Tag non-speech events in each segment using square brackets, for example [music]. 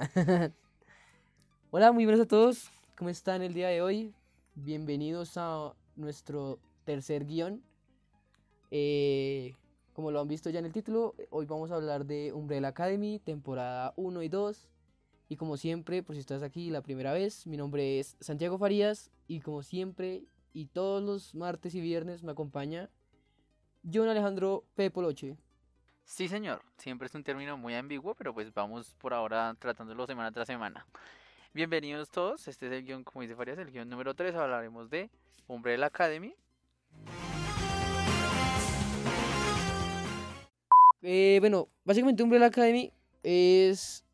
[laughs] Hola, muy buenas a todos. ¿Cómo están el día de hoy? Bienvenidos a nuestro tercer guion. Eh, como lo han visto ya en el título, hoy vamos a hablar de Umbrella Academy, temporada 1 y 2. Y como siempre, por si estás aquí la primera vez, mi nombre es Santiago Farías y como siempre y todos los martes y viernes me acompaña John Alejandro P. Poloche. Sí, señor. Siempre es un término muy ambiguo, pero pues vamos por ahora tratándolo semana tras semana. Bienvenidos todos. Este es el guion, como dice Farías, el guion número 3. Hablaremos de Umbrella Academy. Eh, bueno, básicamente Umbrella Academy es...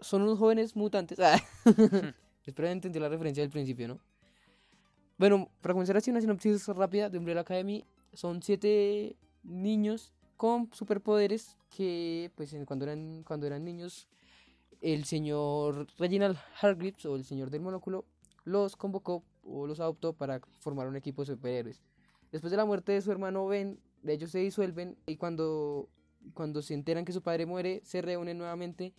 Son unos jóvenes mutantes. Ah. [laughs] Espero entender la referencia del principio, ¿no? Bueno, para comenzar así una sinopsis rápida de Umbrella Academy. Son siete niños con superpoderes que, pues, cuando eran, cuando eran niños, el señor Reginald Hargreaves o el señor del monóculo los convocó o los adoptó para formar un equipo de superhéroes. Después de la muerte de su hermano Ben, de ellos se disuelven y cuando, cuando se enteran que su padre muere, se reúnen nuevamente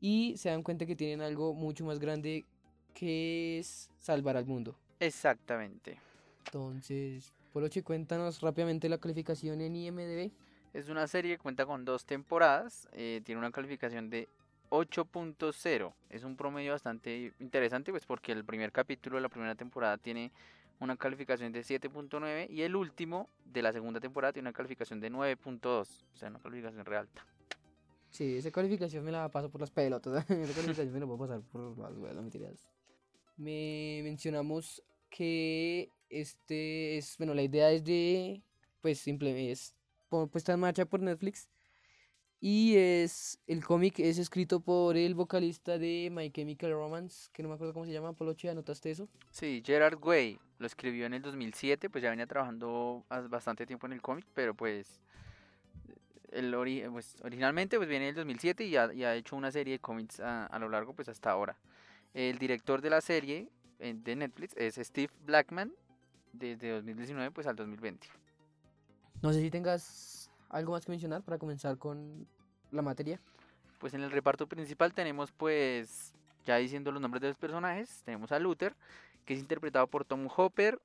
y se dan cuenta que tienen algo mucho más grande que es salvar al mundo. Exactamente. Entonces, Poloche, cuéntanos rápidamente la calificación en IMDb. Es una serie que cuenta con dos temporadas. eh, tiene una calificación de 8.0. Es un promedio bastante interesante, pues porque el primer capítulo de la primera temporada tiene una calificación de 7.9 y el último de la segunda temporada tiene una calificación de 9.2. O sea, una calificación re alta. Sí, esa calificación me la paso por las pelotas. [laughs] esa calificación me la puedo pasar por las huevas, mentiras. Me mencionamos que este es, bueno, la idea es de, pues, simplemente es pu- puesta en marcha por Netflix. Y es, el cómic es escrito por el vocalista de My Chemical Romance, que no me acuerdo cómo se llama, Poloche, ¿anotaste eso? Sí, Gerard Way lo escribió en el 2007, pues ya venía trabajando bastante tiempo en el cómic, pero pues, el ori- pues originalmente pues viene del 2007 y ha, y ha hecho una serie de cómics a, a lo largo pues hasta ahora. El director de la serie eh, de Netflix es Steve Blackman desde 2019 pues al 2020. No sé si tengas algo más que mencionar para comenzar con la materia. Pues en el reparto principal tenemos pues, ya diciendo los nombres de los personajes, tenemos a Luther, que es interpretado por Tom Hopper,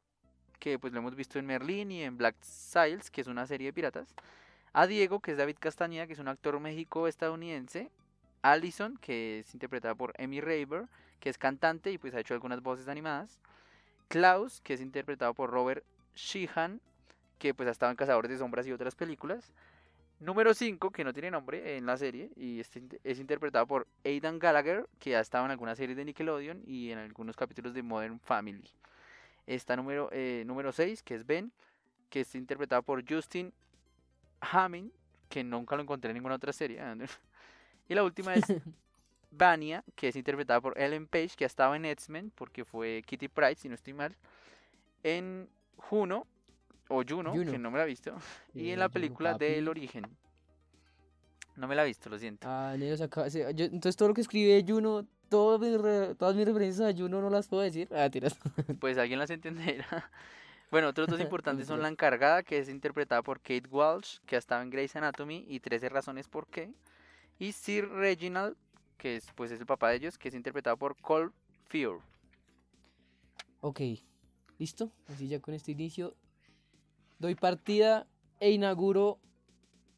que pues lo hemos visto en Merlin y en Black Sails, que es una serie de piratas. A Diego, que es David Castañeda, que es un actor México-estadounidense. Allison, que es interpretada por Emmy Raver, que es cantante y pues ha hecho algunas voces animadas. Klaus, que es interpretado por Robert Sheehan, que pues ha estado en Cazadores de Sombras y otras películas. Número 5, que no tiene nombre en la serie, y este es interpretado por Aidan Gallagher, que ha estado en algunas series de Nickelodeon y en algunos capítulos de Modern Family. Está número, eh, número 6, que es Ben, que es interpretado por Justin Hamming, que nunca lo encontré en ninguna otra serie. [laughs] y la última es [laughs] Vania, que es interpretada por Ellen Page, que ha estado en X-Men, porque fue Kitty Pryde, si no estoy mal. En Juno, o Juno, Juno. que no me la he visto. Y en la Juno, película papi. del origen. No me la he visto, lo siento. Ah, Nero se acaba- se- yo- entonces todo lo que escribe Juno, todas mis, re- todas mis referencias a Juno no las puedo decir. Ah, tiras. [laughs] Pues alguien las entenderá. [laughs] Bueno, otros dos [laughs] importantes son. La Encargada, que es interpretada por Kate Walsh, que ha estado en Grey's Anatomy, y 13 razones por qué. Y Sir Reginald, que es, pues, es el papá de ellos, que es interpretado por Cole Fear. Ok, listo. Así ya con este inicio doy partida e inauguro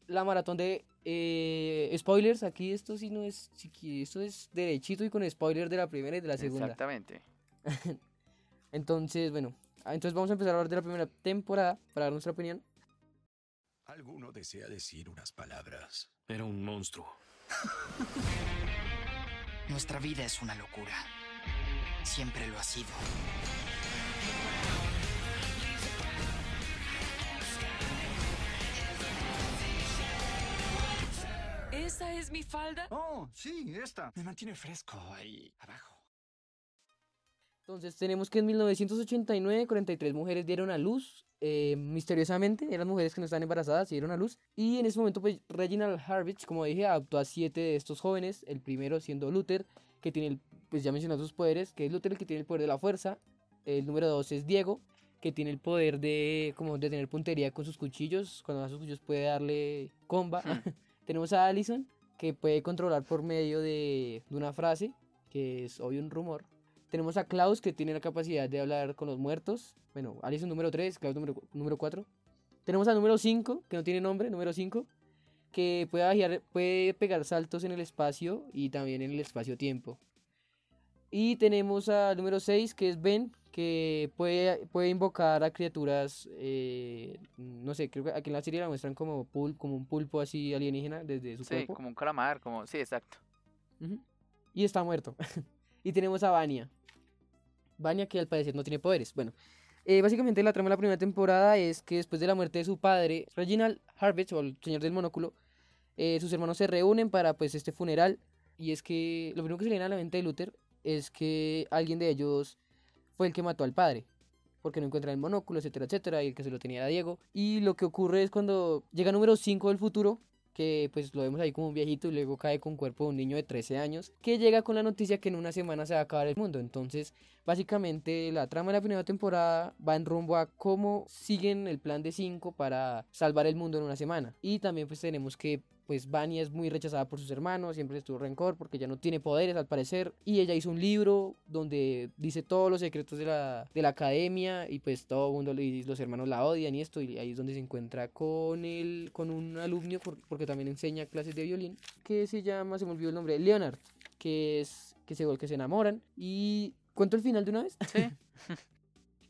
la maratón de eh, spoilers. Aquí esto sí no es, sí esto es derechito y con spoilers de la primera y de la segunda. Exactamente. [laughs] Entonces, bueno, ah, entonces vamos a empezar a hablar de la primera temporada para dar nuestra opinión. Alguno desea decir unas palabras. Era un monstruo. [laughs] Nuestra vida es una locura. Siempre lo ha sido. ¿Esa es mi falda? Oh, sí, esta. Me mantiene fresco ahí abajo. Entonces tenemos que en 1989 43 mujeres dieron a luz, eh, misteriosamente, eran mujeres que no estaban embarazadas y dieron a luz. Y en ese momento pues Reginald Harvich, como dije, adoptó a siete de estos jóvenes, el primero siendo Luther, que tiene, el, pues ya mencioné sus poderes, que es Luther el que tiene el poder de la fuerza, el número dos es Diego, que tiene el poder de como de tener puntería con sus cuchillos. Cuando da sus cuchillos puede darle comba. Hmm. [laughs] Tenemos a Allison, que puede controlar por medio de, de una frase, que es obvio un rumor. Tenemos a Klaus, que tiene la capacidad de hablar con los muertos. Bueno, Allison número 3, Klaus número, número 4. Tenemos al número 5, que no tiene nombre, número 5, que puede, puede pegar saltos en el espacio y también en el espacio-tiempo. Y tenemos al número 6, que es Ben, que puede, puede invocar a criaturas, eh, no sé, creo que aquí en la serie la muestran como, pul como un pulpo así alienígena desde su Sí, cuerpo. como un calamar, como... Sí, exacto. Y está muerto. [laughs] y tenemos a Vania. Vania que al parecer no tiene poderes. Bueno, eh, básicamente la trama de la primera temporada es que después de la muerte de su padre, Reginald Harvest, o el señor del monóculo, eh, sus hermanos se reúnen para pues este funeral. Y es que lo primero que se le viene a la mente de Luther es que alguien de ellos fue el que mató al padre. Porque no encuentra el monóculo, etcétera, etcétera. Y el que se lo tenía era Diego. Y lo que ocurre es cuando llega número 5 del futuro, que pues lo vemos ahí como un viejito y luego cae con cuerpo de un niño de 13 años, que llega con la noticia que en una semana se va a acabar el mundo. Entonces, básicamente la trama de la primera temporada va en rumbo a cómo siguen el plan de 5 para salvar el mundo en una semana. Y también pues tenemos que pues Vania es muy rechazada por sus hermanos, siempre les tuvo rencor porque ya no tiene poderes al parecer. Y ella hizo un libro donde dice todos los secretos de la, de la academia y pues todo el mundo, le- los hermanos la odian y esto. Y ahí es donde se encuentra con, el, con un alumno por- porque también enseña clases de violín que se llama, se me olvidó el nombre, Leonard, que es que se, que se enamoran. Y cuento el final de una vez. Sí. [laughs]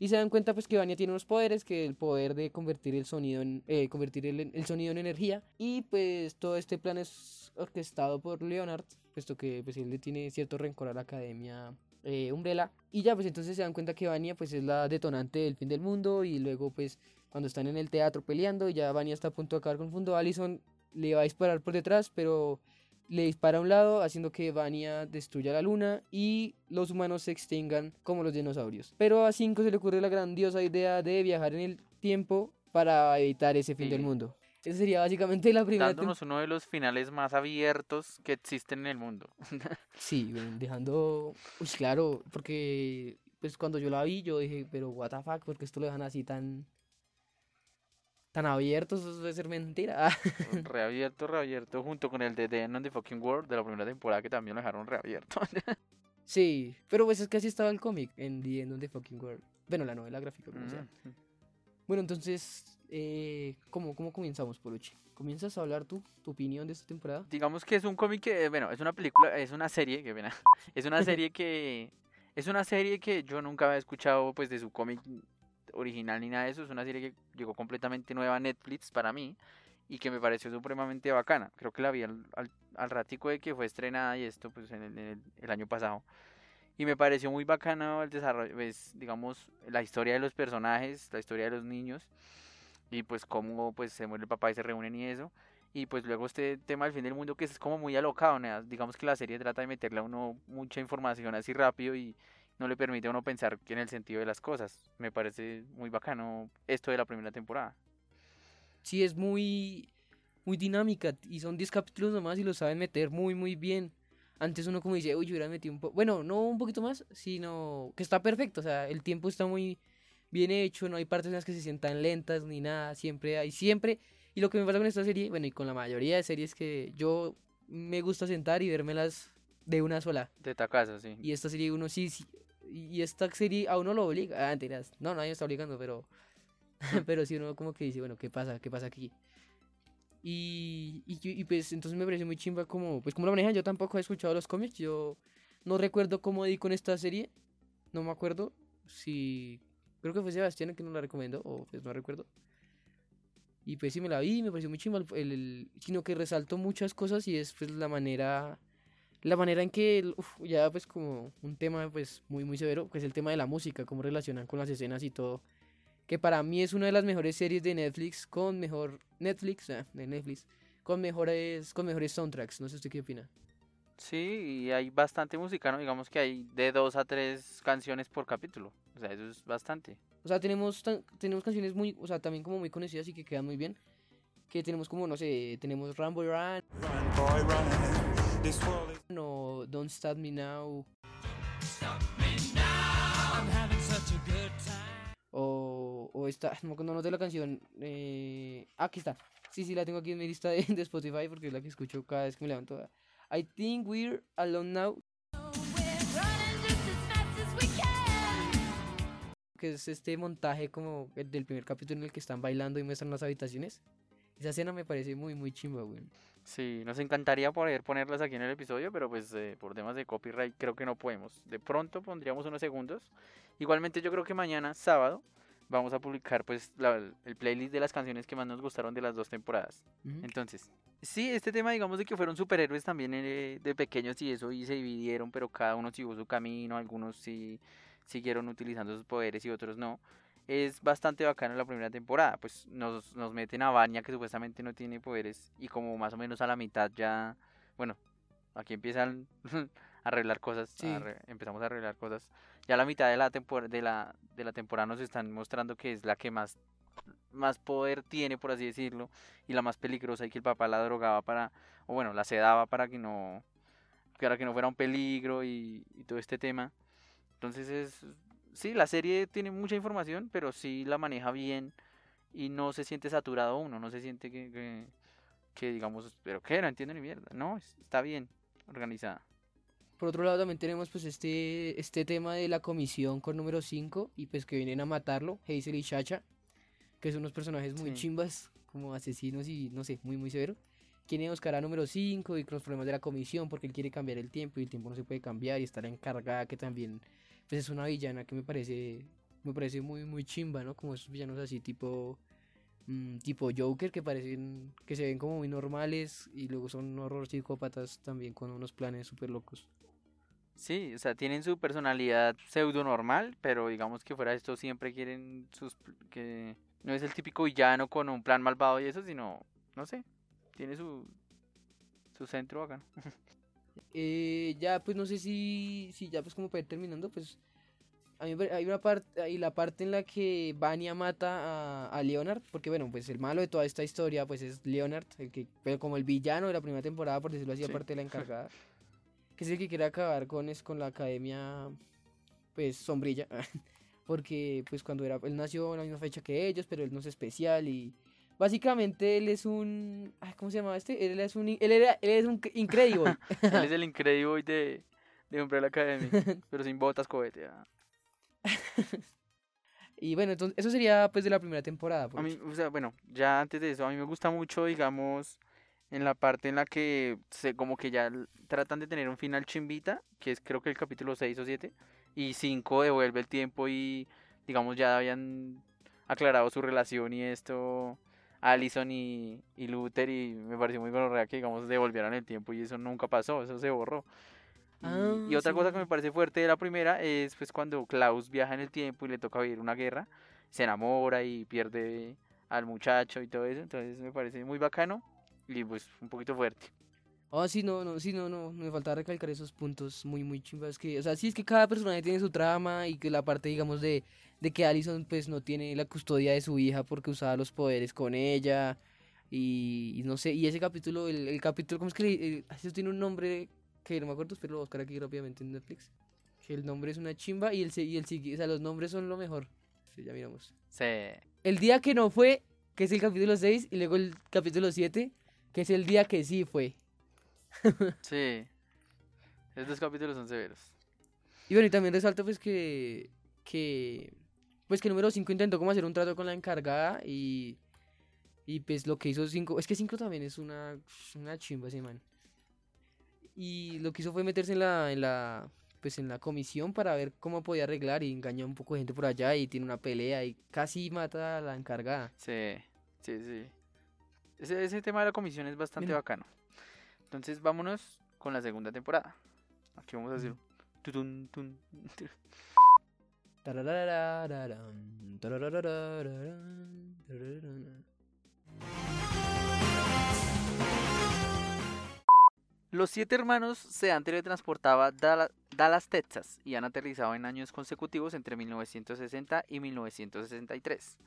Y se dan cuenta pues que Vania tiene unos poderes, que el poder de convertir el sonido en, eh, convertir el, el sonido en energía. Y pues todo este plan es orquestado por Leonard, puesto que pues él le tiene cierto rencor a la academia eh, Umbrella. Y ya pues entonces se dan cuenta que Vania pues es la detonante del fin del mundo. Y luego pues cuando están en el teatro peleando y ya Vania está a punto de acabar con el mundo, Allison le va a disparar por detrás, pero le dispara a un lado, haciendo que Vania destruya la luna y los humanos se extingan como los dinosaurios. Pero a Cinco se le ocurre la grandiosa idea de viajar en el tiempo para evitar ese fin del mundo. Esa sería básicamente la primera Dándonos uno de los finales más abiertos que existen en el mundo. [laughs] Sí, bueno, dejando... Uy, claro, porque pues cuando yo la vi yo dije, pero what the fuck, porque esto lo dejan así tan... Tan abiertos, eso debe ser mentira. [laughs] reabierto, reabierto, junto con el de The End of the Fucking World de la primera temporada que también lo dejaron reabierto. [laughs] sí, pero pues es que así estaba el cómic en The End of the Fucking World. Bueno, la novela gráfica, como sea. Mm. Bueno, entonces, eh, ¿cómo, ¿cómo comenzamos, Poluchi? ¿Comienzas a hablar tú, tu opinión de esta temporada? Digamos que es un cómic que, bueno, es una película, es una serie, que pena, [laughs] es una serie que, es una serie que yo nunca había escuchado, pues, de su cómic original ni nada de eso, es una serie que llegó completamente nueva a Netflix para mí y que me pareció supremamente bacana, creo que la vi al, al, al ratico de que fue estrenada y esto, pues, en el, en el- el año pasado. Y me pareció muy bacano el desarrollo, pues, digamos, la historia de los personajes, la historia de los niños y pues cómo pues se muere el papá y se reúnen y eso. Y pues luego este tema del fin del mundo que es como muy alocado, ¿no? digamos que la serie trata de meterle a uno mucha información así rápido y no le permite a uno pensar en el sentido de las cosas. Me parece muy bacano esto de la primera temporada. Sí, es muy, muy dinámica y son 10 capítulos nomás y lo saben meter muy, muy bien. Antes uno como dice, uy, yo hubiera metido un poco, bueno, no un poquito más, sino que está perfecto, o sea, el tiempo está muy bien hecho, no hay partes en las que se sientan lentas ni nada, siempre hay, siempre. Y lo que me pasa con esta serie, bueno, y con la mayoría de series que yo me gusta sentar y vérmelas de una sola. De tacazo, sí. Y esta serie uno sí, sí y esta serie a uno lo obliga. Ah, mentiras. No, nadie está obligando, pero. [laughs] pero sí uno como que dice, bueno, ¿qué pasa? ¿Qué pasa aquí? Y, y, y pues entonces me pareció muy chimba como, pues como lo manejan, yo tampoco he escuchado los cómics, yo no recuerdo cómo di con esta serie, no me acuerdo si, creo que fue Sebastián el que nos la recomendó, o pues no recuerdo. Y pues sí me la vi, me pareció muy chimba, el- el- sino que resaltó muchas cosas y es pues la manera la manera en que uf, ya pues como un tema pues muy muy severo pues el tema de la música cómo relacionan con las escenas y todo que para mí es una de las mejores series de Netflix con mejor Netflix de Netflix con mejores con mejores soundtracks no sé usted qué opina Sí, y hay bastante música, ¿no? Digamos que hay de dos a tres canciones por capítulo. O sea, eso es bastante. o sea tenemos tenemos canciones muy o sea también como muy conocidas y que quedan muy bien que tenemos como no sé tenemos Rambo Run no Don't Stop Me Now o o esta, no me acuerdo de la canción. Eh, aquí está. Sí, sí, la tengo aquí en mi lista de, [laughs] de Spotify porque es la que escucho cada vez que me levanto. I think we're alone now. Que es este montaje como el del primer capítulo en el que están bailando y muestran las habitaciones. Esa escena me parece muy, muy chimba, güey. Sí, nos encantaría poder ponerlas aquí en el episodio, pero pues eh, por temas de copyright creo que no podemos. De pronto pondríamos unos segundos. Igualmente yo creo que mañana, sábado, vamos a publicar pues la- el playlist de las canciones que más nos gustaron de las dos temporadas. Entonces, sí, este tema digamos de que fueron superhéroes también eh, de pequeños y eso y se dividieron, pero cada uno siguió su camino, algunos sí siguieron utilizando sus poderes y otros no. Es bastante bacano la primera temporada, pues nos, nos meten a Vanya que supuestamente no tiene poderes y como más o menos a la mitad ya, bueno, aquí empiezan [laughs] a arreglar cosas, a empezamos a arreglar cosas. Ya a la mitad de la, tempor- de la, de la temporada nos están mostrando que es la que más más poder tiene, por así decirlo, y la más peligrosa y que el papá la drogaba para, o bueno, la sedaba para que no, para que no fuera un peligro y, y todo este tema. Entonces es, sí, la serie tiene mucha información, pero sí la maneja bien y no se siente saturado uno, no se siente que, que, que digamos, pero qué, no entiendo ni mierda, no, es- está bien organizada. Por otro lado también tenemos pues este, este tema de la comisión con número 5 y pues que vienen a matarlo, Hazel y Chacha, que son unos personajes muy Sí. chimbas, como asesinos y no sé, muy muy severo. Quieren buscar a número 5 y con los problemas de la comisión porque él quiere cambiar el tiempo y el tiempo no se puede cambiar y está la encargada que también pues es una villana que me parece me parece muy muy chimba, ¿no? Como esos villanos así tipo mm, tipo Joker que parecen que se ven como muy normales y luego son horror psicópatas también con unos planes súper locos. Sí, o sea, tienen su personalidad pseudo normal, pero digamos que fuera esto siempre quieren sus que no es el típico villano con un plan malvado y eso, sino, no sé, tiene su su centro bacano. Eh, ya pues no sé si, si ya pues como para ir terminando, pues a mí hay una parte, hay la parte en la que Vanya mata a, a Leonard, porque bueno, pues el malo de toda esta historia pues es Leonard, el que, pero como el villano de la primera temporada, por decirlo así, Sí. aparte de la [laughs] encargada, que es el que quiere acabar con, es, con la academia pues sombrilla, [laughs] porque pues cuando era, él nació en la misma fecha que ellos, pero él no es especial y... Básicamente él es un... ay, ¿Cómo se llama este? Él es un... Él, era, él es un Incredible. [laughs] Él es el [laughs] Incredible de, de Umbrella Academy, pero sin botas, cohete. ah. [laughs] Y bueno, entonces eso sería pues de la primera temporada. A mí, o sea, bueno, ya antes de eso, a mí me gusta mucho, digamos, en la parte en la que se, como que ya tratan de tener un final chimbita, que es creo que el capítulo 6 o 7, y 5 devuelve el tiempo y, digamos, ya habían aclarado su relación y esto, Allison y, y Luther, y me pareció muy gonorrea que, digamos, devolvieran el tiempo y eso nunca pasó, eso se borró. Y, Ah, y otra cosa que me parece fuerte de la primera es pues cuando Klaus viaja en el tiempo y le toca vivir una guerra, se enamora y pierde al muchacho y todo eso, entonces me parece muy bacano y pues un poquito fuerte. Ah, sí, no, no, sí, no, no, me faltaba recalcar esos puntos muy, muy chimbas que, o sea, sí es que cada personaje tiene su trama y que la parte, digamos, de, de que Allison pues no tiene la custodia de su hija porque usaba los poderes con ella y, y no sé, y ese capítulo, el, el capítulo, ¿cómo es que le- el- eso tiene un nombre que no me acuerdo, pero lo voy a buscar aquí rápidamente en Netflix, que el nombre es una chimba y el, se- y el, o sea, los nombres son lo mejor, Sí, ya miramos. Se... El día que no fue, que es el capítulo 6, y luego el capítulo 7, que es el día que sí fue. [laughs] Sí. Estos capítulos son severos. Y bueno, y también resalta pues que, que, pues que número 5 intentó como hacer un trato con la encargada y, y pues lo que hizo 5, es que 5 también es una, una chimba ese man. Y lo que hizo fue meterse en la, en la, pues en la comisión para ver cómo podía arreglar y engañó a un poco de gente por allá y tiene una pelea y casi mata a la encargada. Sí, sí, sí. Ese, ese tema de la comisión es bastante Mira. bacano. Entonces vámonos con la segunda temporada. Aquí vamos a hacer... tutun, tun. Los siete hermanos se han teletransportado a Dallas, Texas y han aterrizado en años consecutivos entre 1960 y 1963.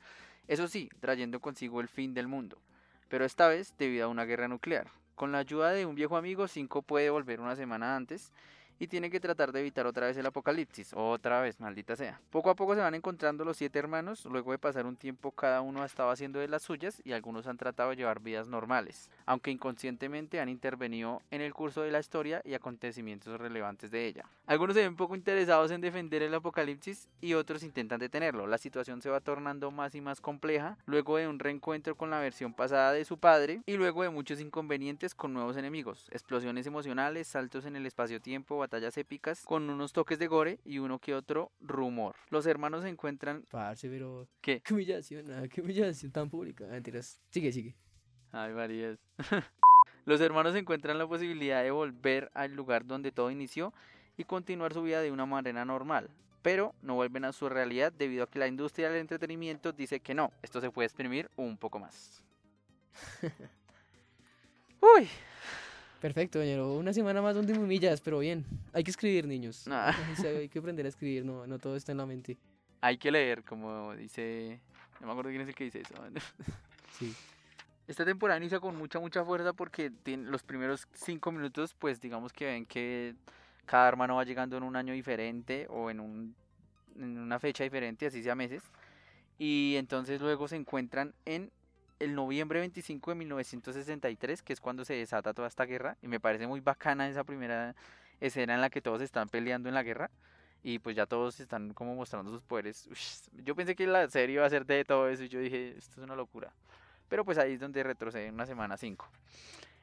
Eso sí, trayendo consigo el fin del mundo, pero esta vez debido a una guerra nuclear. Con la ayuda de un viejo amigo, Cinco puede volver una semana antes y tienen que tratar de evitar otra vez el apocalipsis, otra vez, maldita sea. Poco a poco se van encontrando los siete hermanos, luego de pasar un tiempo cada uno ha estado haciendo de las suyas y algunos han tratado de llevar vidas normales, aunque inconscientemente han intervenido en el curso de la historia y acontecimientos relevantes de ella. Algunos se ven poco interesados en defender el apocalipsis y otros intentan detenerlo. La situación se va tornando más y más compleja luego de un reencuentro con la versión pasada de su padre y luego de muchos inconvenientes con nuevos enemigos, explosiones emocionales, saltos en el espacio-tiempo, batallas épicas con unos toques de gore y uno que otro rumor. Los hermanos se encuentran... Parce, pero. ¿Qué? Qué humillación, ah, qué humillación tan pública. Mentiras. Sigue, sigue. Ay, Marías. [laughs] Los hermanos encuentran la posibilidad de volver al lugar donde todo inició y continuar su vida de una manera normal, pero no vuelven a su realidad debido a que la industria del entretenimiento dice que no, esto se puede exprimir un poco más. [laughs] Uy, Perfecto, doñero. Una semana más donde me humillas, pero bien. Hay que escribir, niños. nah, Hay que aprender a escribir, no, no todo está en la mente. hay que leer, como dice... No me acuerdo quién es el que dice eso. [laughs] Sí. Esta temporada inicia con mucha, mucha fuerza porque los primeros cinco minutos, pues digamos que ven que cada hermano va llegando en un año diferente o en, un, en una fecha diferente, así sea meses. Y entonces luego se encuentran en el noviembre 25 de 1963, que es cuando se desata toda esta guerra. Y me parece muy bacana esa primera escena en la que todos están peleando en la guerra. Y pues ya todos están como mostrando sus poderes. Ush, yo pensé que la serie iba a ser de todo eso y yo dije, esto es una locura. Pero pues ahí es donde retrocede una semana 5.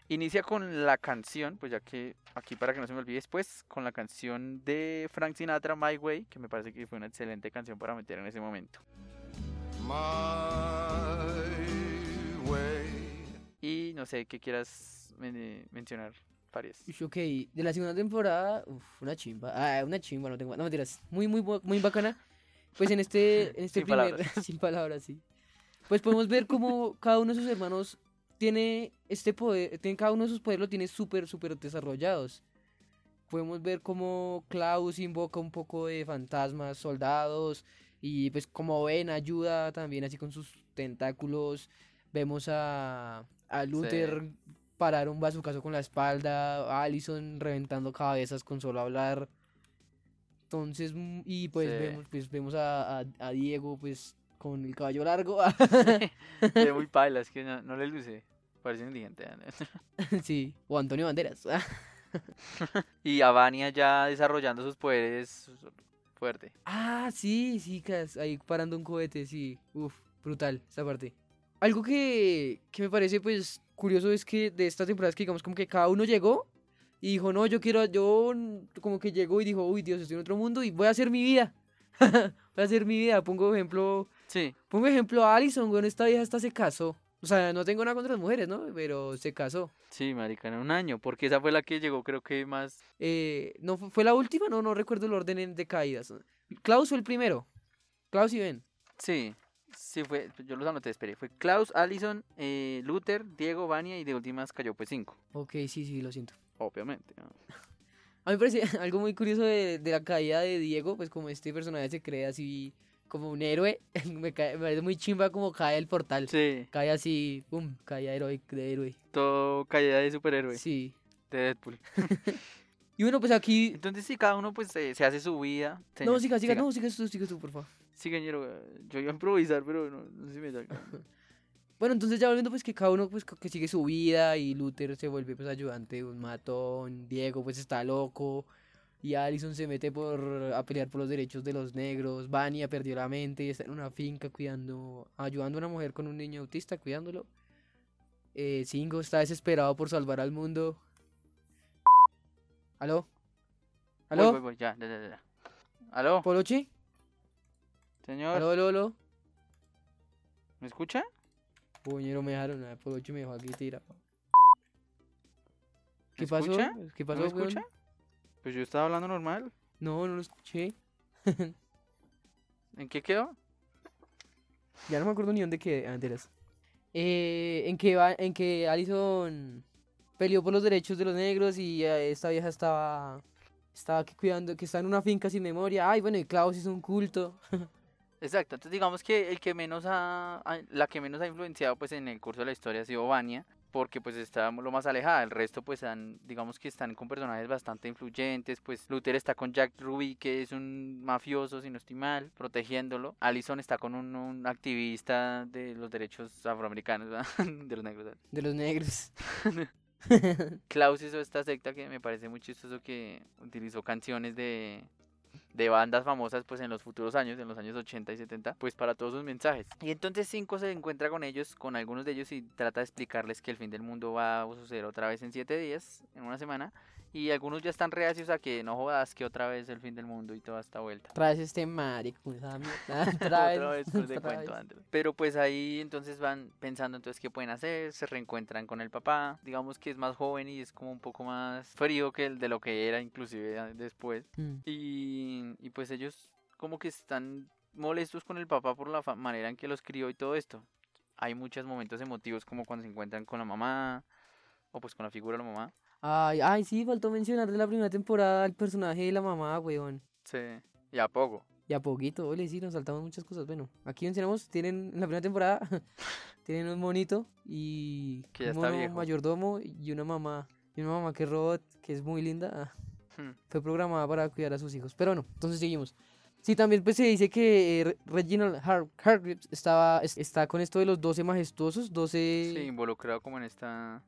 Inicia con la canción, pues ya que aquí para que no se me olvide después, con la canción de Frank Sinatra, My Way, que me parece que fue una excelente canción para meter en ese momento. My. Y no sé qué quieras men- mencionar, Faries. Ush, Ok, de la segunda temporada, uf, una chimba. Ah, una chimba, no tengo. No mentiras. Muy, muy, muy bacana. Pues en este, en este Sin primer. palabras. [laughs] sin palabras, sí. Pues podemos ver cómo cada uno de sus hermanos tiene este poder. Tiene, cada uno de sus poderes lo tiene súper, súper desarrollados. Podemos ver cómo Klaus invoca un poco de fantasmas, soldados. Y pues como ven, ayuda también así con sus tentáculos. Vemos a, a Luther parar un bazucazo con la espalda, a Allison reventando cabezas con solo hablar. Entonces, mm, y pues Sí. vemos, pues vemos a, a- a Diego pues con el caballo largo. [laughs] Ve muy paila, es que no, no le luce. Parece indigente. [laughs] sí, o Antonio Banderas. [laughs] y a Vania ya desarrollando sus poderes fuerte. ah, sí, sí, ahí parando un cohete, sí. Uf, brutal esa parte. Algo que, que me parece pues curioso es que de esta temporada es que digamos como que cada uno llegó y dijo, no, yo quiero, yo como que llegó y dijo, uy, Dios, estoy en otro mundo y voy a hacer mi vida. [laughs] voy a hacer mi vida. Pongo ejemplo, Sí, pongo ejemplo a Alison, güey, esta vieja hasta se casó. O sea, no tengo nada contra las mujeres, ¿no? Pero se casó. sí, marica, en un año, porque esa fue la que llegó creo que más... Eh, ¿no fu- fue la última? No, no recuerdo el orden en- de caídas. Klaus fue el primero. Klaus y Ben. Sí, sí fue, yo los anoté, esperé. Fue Klaus, Allison, eh, Luther, Diego, Vania y de últimas cayó pues cinco, Ok, sí, sí, lo siento. obviamente. ¿no? A mí me parece [laughs] algo muy curioso de, de la caída de Diego, pues como este personaje se cree así como un héroe, [laughs] me, cae- me parece muy chimba como cae el portal. Sí, Cae así, pum, caída heroica de héroe. todo caída de superhéroe, Sí. de Deadpool. [laughs] Y bueno, pues aquí... Entonces sí, cada uno pues se, se hace su vida. No, Señor, siga, siga, no, siga tú, siga tú, por favor. Siga, ñero, yo iba a improvisar, pero no, no sé si me salga. [laughs] Bueno, entonces ya volviendo pues que cada uno pues que sigue su vida y Luther se vuelve pues ayudante de un matón, Diego pues está loco y Allison se mete por a pelear por los derechos de los negros, Vania perdió la mente y está en una finca cuidando, ayudando a una mujer con un niño autista, cuidándolo. Eh, está desesperado por salvar al mundo. ¿Aló? ¿Aló? voy, voy, ya, ya, ya, ya. ¿Aló? ¿Polochi? Señor, ¿Aló, aló, aló? ¿me escucha? Puñero, me dejaron, ah, Polochi me dejó aquí tirado. ¿Qué ¿Me pasó? escucha? ¿Qué ¿No pasó, me weón? escucha? Pues yo estaba hablando normal. No, no lo escuché. [laughs] ¿En qué quedó? Ya no me acuerdo ni dónde quedé. Ah, mentiras. Eh, en que va, en que Allison peleó por los derechos de los negros y eh, esta vieja estaba estaba aquí cuidando, que está en una finca sin memoria. Ay, bueno, y Klaus hizo un culto. [laughs] Exacto, entonces digamos que el que menos ha, la que menos ha influenciado pues en el curso de la historia ha sido Vania, porque pues está lo más alejada. El resto pues han, digamos que están con personajes bastante influyentes. Pues Luther está con Jack Ruby, que es un mafioso, si no estoy mal, protegiéndolo. Allison está con un, un activista de los derechos afroamericanos, ¿verdad? [laughs] de los negros. ¿verdad? De los negros. [laughs] Klaus hizo esta secta que me parece muy chistoso que utilizó canciones de, de bandas famosas pues en los futuros años, en los años 80 y 70, pues para todos sus mensajes. Y entonces Cinco se encuentra con ellos, con algunos de ellos y trata de explicarles que el fin del mundo va a suceder otra vez en siete días, en una semana. Y algunos ya están reacios a que no jodas que otra vez el fin del mundo y toda esta vuelta. Traes este mierda. [laughs] Otra Otra vez, pues de otra cuento vez. antes. Pero pues ahí entonces van pensando entonces qué pueden hacer, se reencuentran con el papá, digamos que es más joven y es como un poco más frío que el de lo que era inclusive a- después. Mm. Y, y pues ellos como que están molestos con el papá por la manera en que los crió y todo esto. Hay muchos momentos emotivos como cuando se encuentran con la mamá o pues con la figura de la mamá. Ay, ay, sí, faltó mencionar de la primera temporada el personaje de la mamá, weón. Sí, y a poco. Y a poquito, ole, sí, nos saltamos muchas cosas. Bueno, aquí mencionamos, tienen en la primera temporada, [laughs] tienen un monito y Que ya un está mono viejo. mayordomo y una mamá. Y una mamá que es robot, que es muy linda. ah, Hmm. Fue programada para cuidar a sus hijos. Pero bueno, entonces seguimos. Sí, también pues se dice que eh, Re- Reginald Har Hargreaves estaba, es- está con esto de los 12 majestuosos, 12... Sí, involucrado como en esta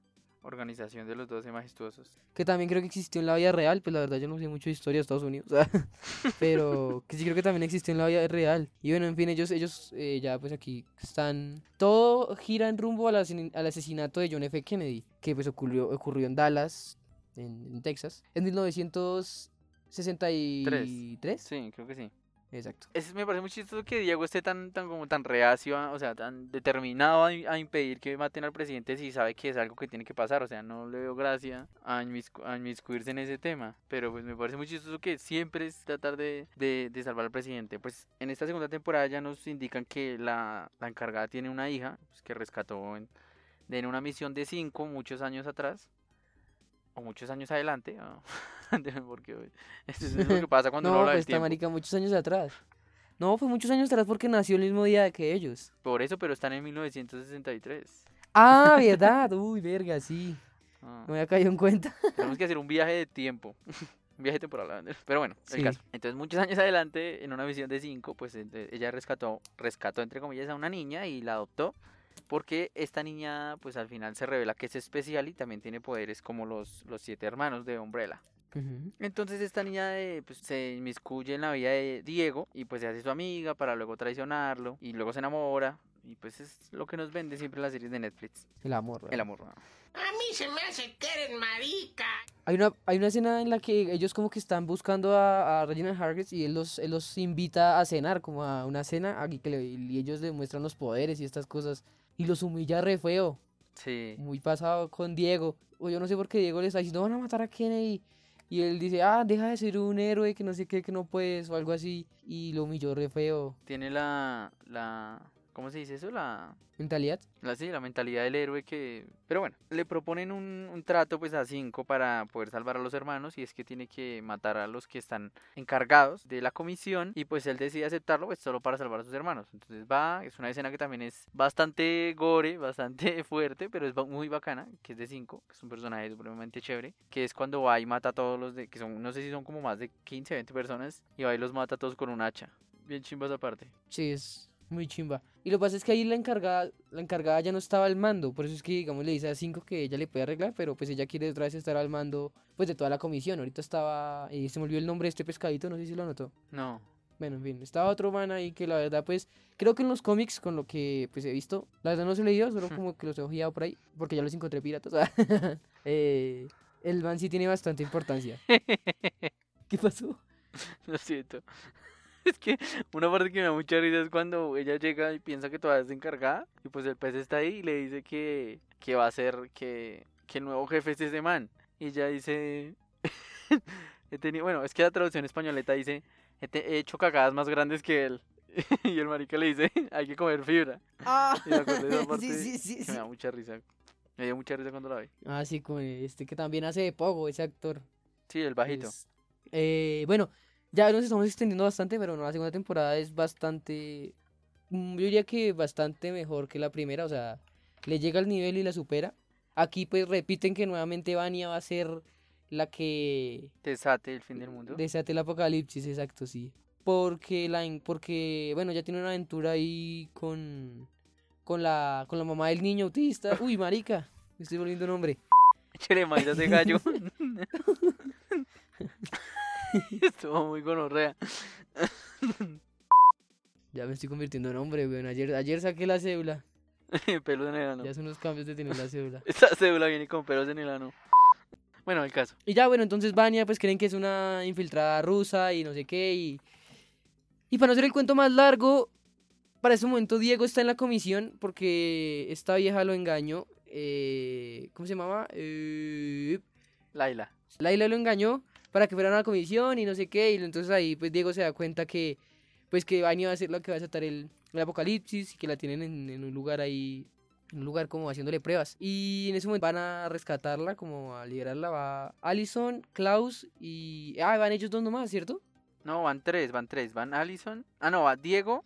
organización de los 12 majestuosos. que también creo que existió en la vida real, pues la verdad yo no sé mucho de historia de Estados Unidos, [laughs] pero que sí creo que también existió en la vida real. Y bueno, en fin, ellos, ellos eh, ya pues aquí están, todo gira en rumbo al, asesin- al asesinato de John F. Kennedy, que pues ocurrió, ocurrió en Dallas, en, en Texas, en 1963. Sí, creo que sí. Exacto. Es, me parece muy chistoso que Diego esté tan, tan como tan reacio, o sea, tan determinado a, a impedir que maten al presidente si sabe que es algo que tiene que pasar. O sea, no le veo gracia a, inmiscu- a inmiscuirse en ese tema. Pero pues me parece muy chistoso que siempre es tratar de, de, de salvar al presidente. Pues en esta segunda temporada ya nos indican que la, la encargada tiene una hija pues, que rescató en una misión de cinco muchos años atrás. O muchos años adelante. ah, [laughs] Porque [laughs] eso es lo que [laughs] pasa cuando uno No, habla pues del esta tiempo. marica muchos años atrás. No, fue muchos años atrás porque nació el mismo día que ellos. Por eso, pero están en 1963. Ah, verdad. Uy, verga, sí. Ah, No me había caído en cuenta. tenemos que hacer un viaje de tiempo. un viaje temporal. Pero bueno, el Sí. caso. Entonces, muchos años adelante, en una misión de cinco, pues ella rescató, rescató, entre comillas, a una niña y la adoptó. Porque esta niña, pues al final se revela que es especial y también tiene poderes como los, los siete hermanos de Umbrella. Entonces esta niña eh, pues, se inmiscuye en la vida de Diego y pues se hace su amiga para luego traicionarlo y luego se enamora y pues es lo que nos vende siempre las series de Netflix, El amor. el ¿verdad? amor. ¿no? A mí se me hace que eres marica. Hay una, hay una escena en la que ellos como que están buscando a, a Reginald Hargreaves y él los, él los invita a cenar, como a una cena, aquí que le- y ellos le muestran los poderes y estas cosas. Y los humilla re feo, Sí, muy pasado con Diego. O yo no sé por qué Diego le está diciendo, van a matar a Kennedy. Y él dice, ah, deja de ser un héroe, que no sé qué, que no puedes, o algo así. Y lo humilló re feo. tiene la, la, ¿cómo se dice eso? La, Mentalidad. la, sí, la mentalidad del héroe que... Pero bueno, le proponen un, un trato pues a cinco para poder salvar a los hermanos y es que tiene que matar a los que están encargados de la comisión y pues él decide aceptarlo pues solo para salvar a sus hermanos. Entonces va, es una escena que también es bastante gore, [laughs] bastante fuerte, pero es muy bacana, que es de cinco, que es un personaje supremamente chévere, que es cuando va y mata a todos los de, que son, no sé si son como más de 15, 20 personas, y va y los mata a todos con un hacha. Bien chimba esa parte. Sí, es muy chimba. Y lo que pasa es que ahí la encargada, la encargada ya no estaba al mando, por eso es que digamos le dice a 5 que ella le puede arreglar, pero pues ella quiere otra vez estar al mando pues de toda la comisión. Ahorita estaba, y se me olvidó el nombre de este pescadito, no sé si lo anotó. No. Bueno, en fin, estaba otro man ahí que la verdad pues creo que en los cómics con lo que pues he visto, la verdad no se leído, solo [laughs] como que los he ojeado por ahí, porque ya los encontré piratas. [laughs] eh, el man sí tiene bastante importancia. [laughs] ¿Qué pasó? Lo siento. Es que una parte que me da mucha risa es cuando ella llega y piensa que todavía es encargada y pues el pez está ahí y le dice que, que va a ser que, que el nuevo jefe es ese man. Y ella dice, [laughs] he tenido, bueno, es que la traducción españoleta dice, he, te- he hecho cagadas más grandes que él. [laughs] y el marica le dice, [laughs] hay que comer fibra. Ah, Y esa parte sí, sí, sí, me da mucha risa. Me dio mucha risa cuando la vi. Ah, sí, con este que también hace de Pogo, ese actor. Sí, el bajito. Es- eh, bueno, ya nos estamos extendiendo bastante, pero no, la segunda temporada es bastante, mm, yo diría que bastante mejor que la primera, o sea, le llega al nivel y la supera. Aquí pues repiten que nuevamente Vania va a ser la que Desate el fin del mundo. desate el apocalipsis, exacto, sí. Porque la porque bueno, ya tiene una aventura ahí con con la con la mamá del niño autista. Uy, [laughs] marica, me estoy volviendo un hombre. Échale maíz de gallo. [laughs] [laughs] [laughs] Estuvo muy gonorrea. [laughs] Ya me estoy convirtiendo en hombre, weón. Ayer ayer saqué la cédula. [laughs] Pelos en el ano. Ya son los cambios de tener la cédula. Esta cédula viene con pelos en el ano. Bueno, el caso. Y ya, bueno, entonces Vania pues creen que es una infiltrada rusa y no sé qué. Y, y para no hacer el cuento más largo, para ese momento Diego está en la comisión porque esta vieja lo engañó. eh, ¿Cómo se llamaba? Eh, Laila. Laila lo engañó para que fueran a la comisión y no sé qué. Y entonces ahí pues Diego se da cuenta que pues que Vania va a ser la que va a desatar el, el apocalipsis y que la tienen en, en un lugar ahí, en un lugar como haciéndole pruebas. Y en ese momento van a rescatarla, como a liberarla, va Allison, Klaus y... Ah, van ellos dos nomás, ¿cierto? No, van tres, van tres. Van Allison. Ah, no, va Diego,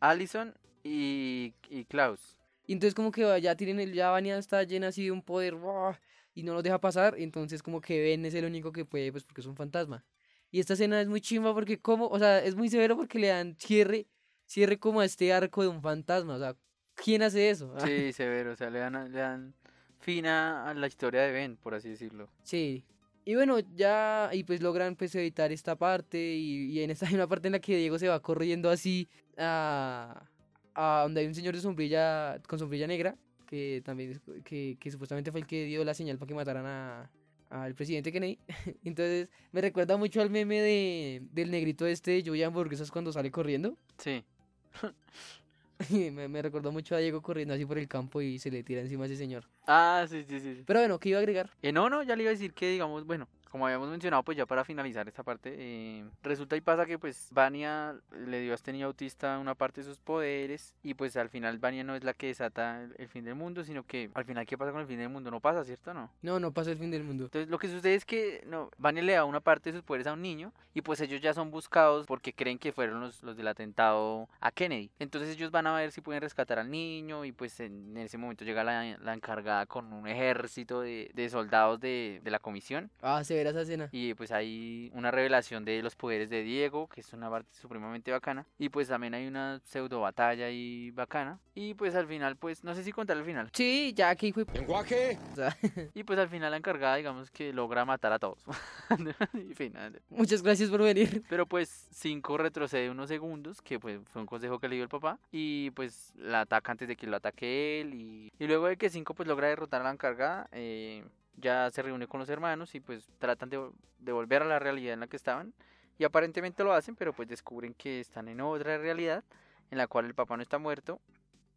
Allison y, y Klaus. Y entonces como que ya tienen el, ya Vania está llena así de un poder ¡buah! Y no los deja pasar, entonces como que Ben es el único que puede, pues porque es un fantasma. Y esta escena es muy chimba porque como, o sea, es muy severo porque le dan cierre, cierre como a este arco de un fantasma, o sea, ¿quién hace eso? [laughs] Sí, severo. O sea, le dan, le dan fin a a la historia de Ben, por así decirlo. Sí. Y bueno, ya, y pues logran pues evitar esta parte y, y en esta [laughs] hay una parte en la que Diego se va corriendo así a, a donde hay un señor de sombrilla, con sombrilla negra, que también, que, que supuestamente fue el que dio la señal para que mataran a al presidente Kennedy. [laughs] Entonces me recuerda mucho al meme de, del negrito este de Hamburguesas cuando sale corriendo. Sí. [laughs] me, me recordó mucho a Diego corriendo así por el campo y se le tira encima a ese señor. Ah, sí, sí, sí. sí. Pero bueno, ¿qué iba a agregar? Eh, no, no, ya le iba a decir que, digamos, bueno, como habíamos mencionado, pues ya para finalizar esta parte, eh, resulta y pasa que pues Vania le dio a este niño autista una parte de sus poderes y pues al final Vania no es la que desata el, el fin del mundo, sino que al final, ¿qué pasa con el fin del mundo? No pasa, ¿cierto no? No, no pasa el fin del mundo. Entonces lo que sucede es que no, Vania le da una parte de sus poderes a un niño y pues ellos ya son buscados porque creen que fueron los, los del atentado a Kennedy. Entonces ellos van a ver si pueden rescatar al niño y pues en, ese momento llega la, la encargada con un ejército de, de soldados de, de la comisión Ah, se verá esa escena. y pues hay una revelación de los poderes de Diego, que es una parte supremamente bacana. Y pues también hay una pseudo batalla ahí bacana. Y pues al final, pues, no sé si contar el final. Sí, ya que fue. ¿Lenguaje? O sea, [laughs] Y pues al final la encargada, digamos que logra matar a todos. [laughs] y final. muchas gracias por venir. Pero pues 5 retrocede unos segundos, que pues fue un consejo que le dio el papá. Y pues la ataca antes de que lo ataque él. Y, y luego de que 5 pues logra derrotar a la encargada, eh, ya se reúne con los hermanos y pues tratan de, vol- de volver a la realidad en la que estaban. Y aparentemente lo hacen, pero pues descubren que están en otra realidad en la cual el papá no está muerto.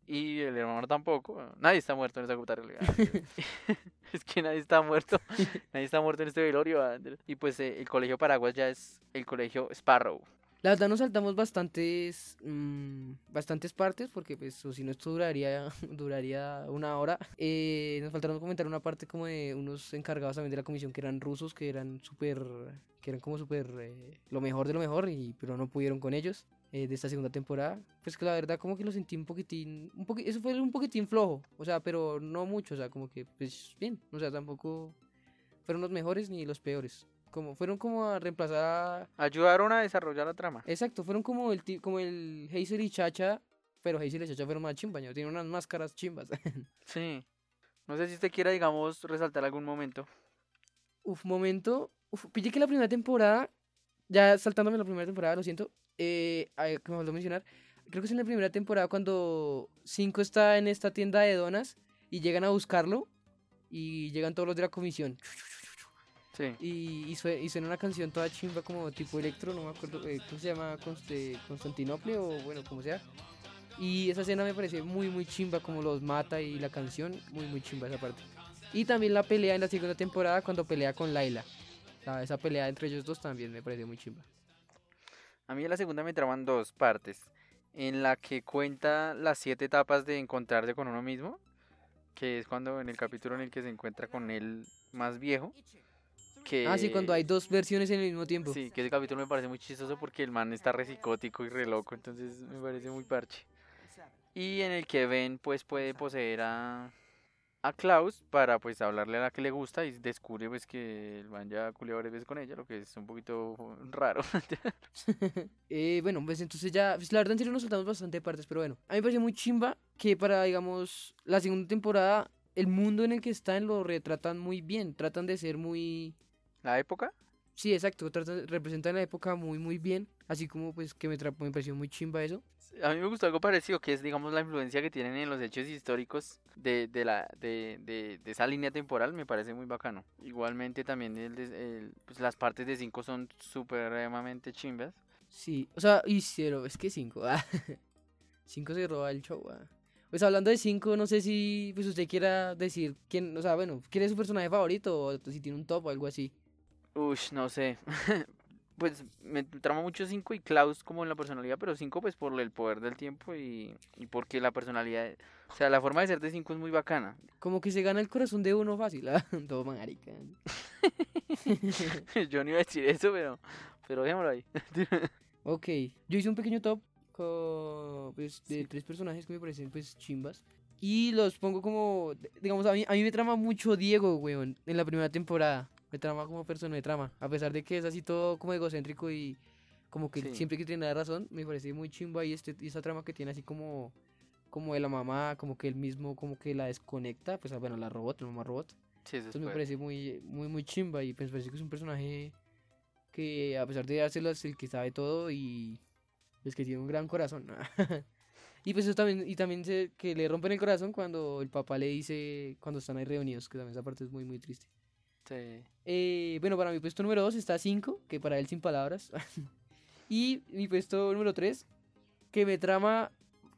Y el hermano tampoco. Nadie está muerto en esa puta realidad. [laughs] [laughs] es que nadie está muerto. nadie está muerto en este velorio. Andrés. Y pues eh, el colegio Paraguas ya es el colegio Sparrow. La verdad nos saltamos bastantes mm, bastantes partes porque pues o si no esto duraría [laughs] duraría una hora. Eh, nos faltaron comentar una parte como de unos encargados también de la comisión que eran rusos, que eran súper que eran como súper eh, lo mejor de lo mejor y pero no pudieron con ellos eh, de esta segunda temporada. Pues que la verdad como que lo sentí un poquitín un poqui- eso fue un poquitín flojo, o sea, pero no mucho, o sea, como que pues bien, o sea, tampoco fueron los mejores ni los peores. Como fueron como a reemplazar a Ayudaron a desarrollar la trama. Exacto, fueron como el como el Hazel y Chacha, pero Hazel y Chacha fueron más chimbas, ¿no? tienen unas máscaras chimbas. [laughs] Sí. No sé si usted quiera, digamos, resaltar algún momento. uf, momento, uf, pillé que la primera temporada, ya saltándome la primera temporada, lo siento, eh, que me faltó mencionar, creo que es en la primera temporada cuando Cinco está en esta tienda de donas y llegan a buscarlo y llegan todos los de la comisión. Sí. Y, y, sue- y suena una canción toda chimba como tipo electro, no me acuerdo, eh, ¿cómo se llama? Constantinople o bueno, como sea. Y esa escena me parece muy, muy chimba, como los mata y la canción, muy, muy chimba esa parte. Y también la pelea en la segunda temporada cuando pelea con Laila. La- esa pelea entre ellos dos también me parece muy chimba. A mí en la segunda me traban dos partes. En la que cuenta las siete etapas de encontrarse con uno mismo. Que es cuando en el capítulo en el que se encuentra con él más viejo. Que, Ah, sí, cuando hay dos versiones en el mismo tiempo. Sí, que ese capítulo me parece muy chistoso porque el man está re psicótico y re loco, entonces me parece muy parche. Y en el que Ben pues puede poseer a, a Klaus para pues hablarle a la que le gusta y descubre pues que el man ya culió varias veces con ella, lo que es un poquito raro. [laughs] Eh, bueno, pues entonces ya, pues la verdad en serio nos saltamos bastante partes, pero bueno, a mí me parece muy chimba que para, digamos, la segunda temporada, el mundo en el que están lo retratan muy bien, tratan de ser muy... la época, Sí, exacto, representan la época muy, muy bien, así como pues que me, me pareció muy chimba eso. a mí me gustó algo parecido, que es digamos la influencia que tienen en los hechos históricos de, de la, de, de, de esa línea temporal, me parece muy bacano. Igualmente también el, el- pues, las partes de 5 son supremamente chimbas. Sí, o sea, y cero, es que 5, 5 [laughs] se roba el show. ah. Pues hablando de 5, no sé si pues usted quiera decir quién, o sea, bueno, quién es su personaje favorito o si tiene un top o algo así. Ush, no sé. [laughs] pues me trama mucho 5 y Klaus como en la personalidad, pero 5 pues por el poder del tiempo y, y porque la personalidad, o sea, la forma de ser de 5 es muy bacana. Como que se gana el corazón de uno fácil, ah, [laughs] todo marica. [laughs] Yo no iba a decir eso, pero, pero dejémoslo ahí. Ok, yo hice un pequeño top con, pues, de Sí. tres personajes que me parecen pues chimbas. Y los pongo como, digamos, a mí, a mí me trama mucho Diego, weón, en la primera temporada. Me trama como persona de trama. A pesar de que es así todo como egocéntrico y como que Sí. siempre que tiene la razón, me parece muy chimba y, este, y esa trama que tiene así como, como de la mamá, como que él mismo como que la desconecta, pues ah, bueno, la robot, la mamá robot. Sí, Entonces me parece muy, muy, muy chimba y pues parece que es un personaje que a pesar de dárselo es el que sabe todo y pues que tiene un gran corazón. [laughs] y pues eso también, y también se, que le rompen el corazón cuando el papá le dice, cuando están ahí reunidos, que también esa parte es muy, muy triste. Sí. Eh, bueno, para mi puesto número 2 está 5, que para él sin palabras. [laughs] y mi puesto número 3, que me trama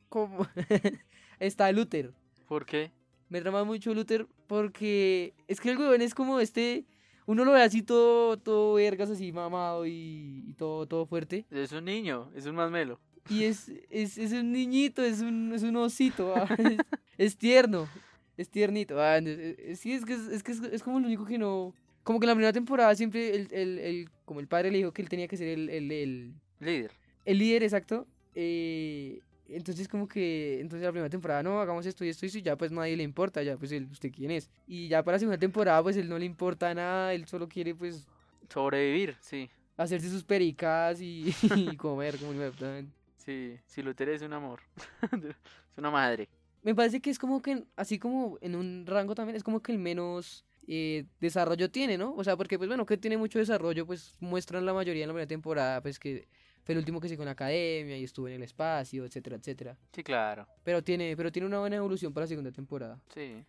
como... [laughs] está Luther. ¿Por qué? Me trama mucho Luther porque es que el weón es como este. Uno lo ve así todo, todo vergas, así mamado y, y todo, todo fuerte. Es un niño, es un masmelo. Y es, es, es un niñito, es un, es un osito. [laughs] ah, Es, es tierno, es tiernito. ah, es- es- Sí, es que, es, es que es, es como lo único que no. Como que en la primera temporada siempre el, el, el- como el padre le dijo que él tenía que ser el, el, el, Líder. el líder exacto. eh, entonces como que, entonces la primera temporada, no, hagamos esto y esto y esto, y ya pues nadie le importa, ya pues él, usted quién es. Y ya para la segunda temporada pues él no le importa nada, él solo quiere pues Sobrevivir, sí. hacerse sus pericas y, [laughs] y comer como Sí, si Luther es un amor. [laughs] es una madre. Me parece que es como que, así como en un rango también, es como que el menos eh, desarrollo tiene, ¿no? O sea, porque pues bueno, que tiene mucho desarrollo, pues muestran la mayoría en la primera temporada, pues que fue el último que se con la academia y estuvo en el espacio, etcétera, etcétera. Sí, claro. Pero tiene, pero tiene una buena evolución para la segunda temporada. Sí.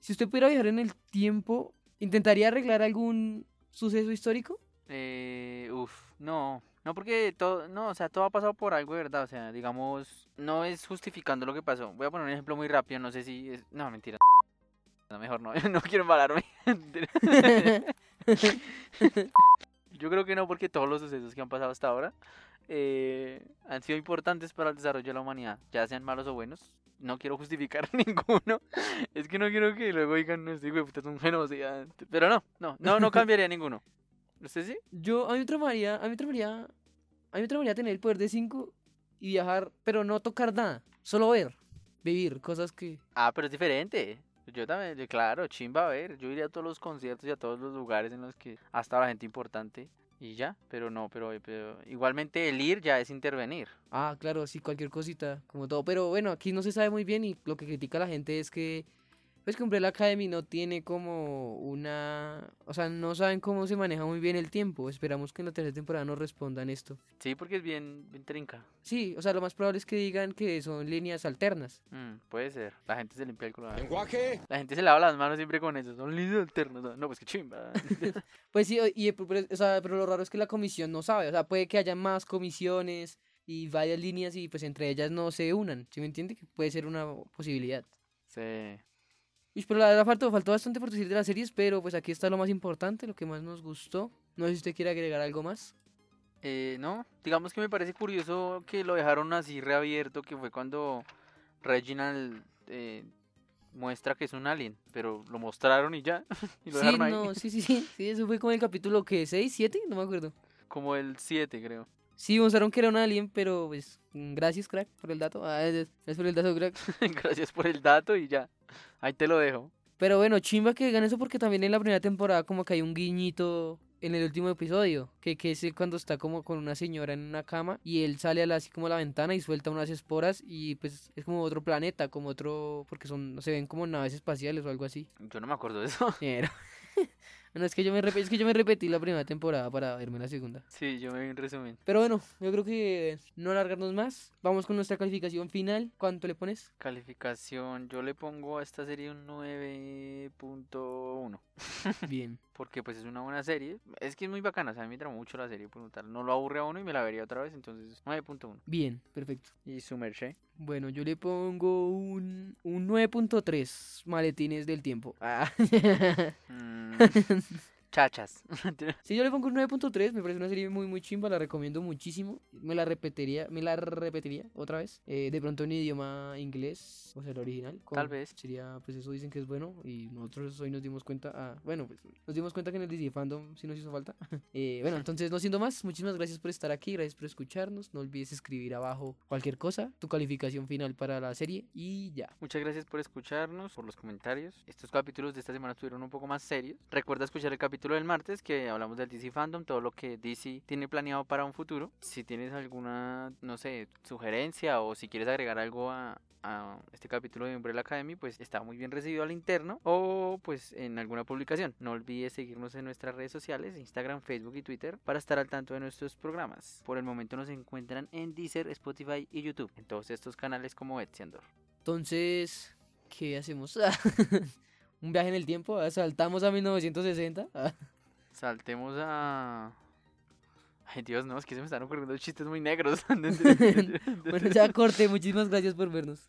Si usted pudiera viajar en el tiempo, ¿intentaría arreglar algún suceso histórico? Eh, uf, no. No, porque todo, no, o sea, todo ha pasado por algo, de ¿verdad? O sea, digamos, no es justificando lo que pasó. Voy a poner un ejemplo muy rápido, no sé si es... No, mentira. No, mejor no, [laughs] no quiero embalarme. [laughs] [laughs] Yo creo que no, porque todos los sucesos que han pasado hasta ahora eh, han sido importantes para el desarrollo de la humanidad, ya sean malos o buenos. No quiero justificar ninguno. Es que no quiero que luego digan, no, este puta es un genocida. Pero no, no, no, no cambiaría ninguno. ¿Usted sí? Yo, a mí me tramaría, a mí me tramaría, a mí me tramaría tener el poder de 5 y viajar, pero no tocar nada, solo ver, vivir cosas que... Ah, pero es diferente. Yo también, yo- claro, chimba a ver. Yo iría a todos los conciertos y a todos los lugares en los que ha estado la gente importante. Y ya, pero no, pero, pero igualmente el ir ya es intervenir. Ah, claro, sí, cualquier cosita, como todo. Pero bueno, aquí no se sabe muy bien y lo que critica la gente es que, pues que Umbrella Academy no tiene como una... O sea, no saben cómo se maneja muy bien el tiempo. Esperamos que en la tercera temporada nos respondan esto. Sí, porque es bien, bien trinca. Sí, o sea, lo más probable es que digan que son líneas alternas. Mm, puede ser. La gente se limpia el culo. Lenguaje. La gente se lava las manos siempre con eso. Son líneas alternas. No, pues que chimba. [laughs] Pues sí, y, o sea, pero lo raro es que la comisión no sabe. O sea, puede que haya más comisiones y varias líneas y pues entre ellas no se unan. ¿Sí me entiende? Que puede ser una posibilidad. sí. Uy, pero la verdad faltó, faltó bastante por decir de las series, pero pues aquí está lo más importante, lo que más nos gustó. No sé si usted quiere agregar algo más. Eh, no, digamos que me parece curioso que lo dejaron así reabierto, que fue cuando Reginald eh, muestra que es un alien, pero lo mostraron y ya, [laughs] y lo Sí, dejaron ahí. no, sí, sí, sí, sí, eso fue como el capítulo que 6, 7, no me acuerdo. Como el 7, creo. Sí, mostraron que era un alien, pero pues gracias, crack, por el dato. Ah, es- es por el dato, crack. [laughs] Gracias por el dato y ya. Ahí te lo dejo. Pero bueno, chimba que digan eso porque también en la primera temporada como que hay un guiñito en el último episodio, que, que es cuando está como con una señora en una cama y él sale a la, así como a la ventana y suelta unas esporas y pues es como otro planeta, como otro, porque son, se ven como naves espaciales o algo así. Yo no me acuerdo de eso. Pero- [laughs] bueno, es que yo me repetí, es que yo me repetí la primera temporada para verme la segunda. Sí, yo me vi un resumen. Pero bueno, yo creo que no alargarnos más. Vamos con nuestra calificación final. ¿Cuánto le pones? Calificación, yo le pongo a esta serie un 9.1. Bien. [laughs] Porque pues es una buena serie. Es que es muy bacana, o sea, a mí me tramó mucho la serie por tal. No lo aburre a uno y me la vería otra vez, entonces 9.1. Bien, perfecto. Y su merche. Bueno, yo le pongo un, un 9.3 maletines del tiempo. Ah. [laughs] Mm, [laughs] chachas. [laughs] Si yo le pongo un 9.3, me parece una serie muy muy chimba, la recomiendo muchísimo. Me la repetiría, me la repetiría otra vez. Eh, de pronto en idioma inglés, o sea, el original. Tal vez. Sería, pues eso dicen que es bueno y nosotros hoy nos dimos cuenta, ah, bueno, pues nos dimos cuenta que en el DC Fandom sí nos hizo falta. [laughs] Eh, bueno, entonces no siendo más, muchísimas gracias por estar aquí, gracias por escucharnos. No olvides escribir abajo cualquier cosa, tu calificación final para la serie y ya. Muchas gracias por escucharnos, por los comentarios. Estos capítulos de esta semana estuvieron un poco más serios. Recuerda escuchar el capítulo del martes que hablamos del DC Fandom, todo lo que DC tiene planeado para un futuro. Si tienes alguna, no sé, sugerencia o si quieres agregar algo a, a este capítulo de Umbrella Academy, pues está muy bien recibido al interno o pues en alguna publicación. No olvides seguirnos en nuestras redes sociales, Instagram, Facebook y Twitter para estar al tanto de nuestros programas. Por el momento nos encuentran en Deezer, Spotify y YouTube, en todos estos canales como Etziandor. Entonces, ¿qué hacemos? [laughs] Un viaje en el tiempo, ah, saltamos a 1960. ah. [laughs] Saltemos a. Ay, Dios, no, es que se me están ocurriendo chistes muy negros. [laughs] [laughs] Bueno, ya corte, muchísimas gracias por vernos.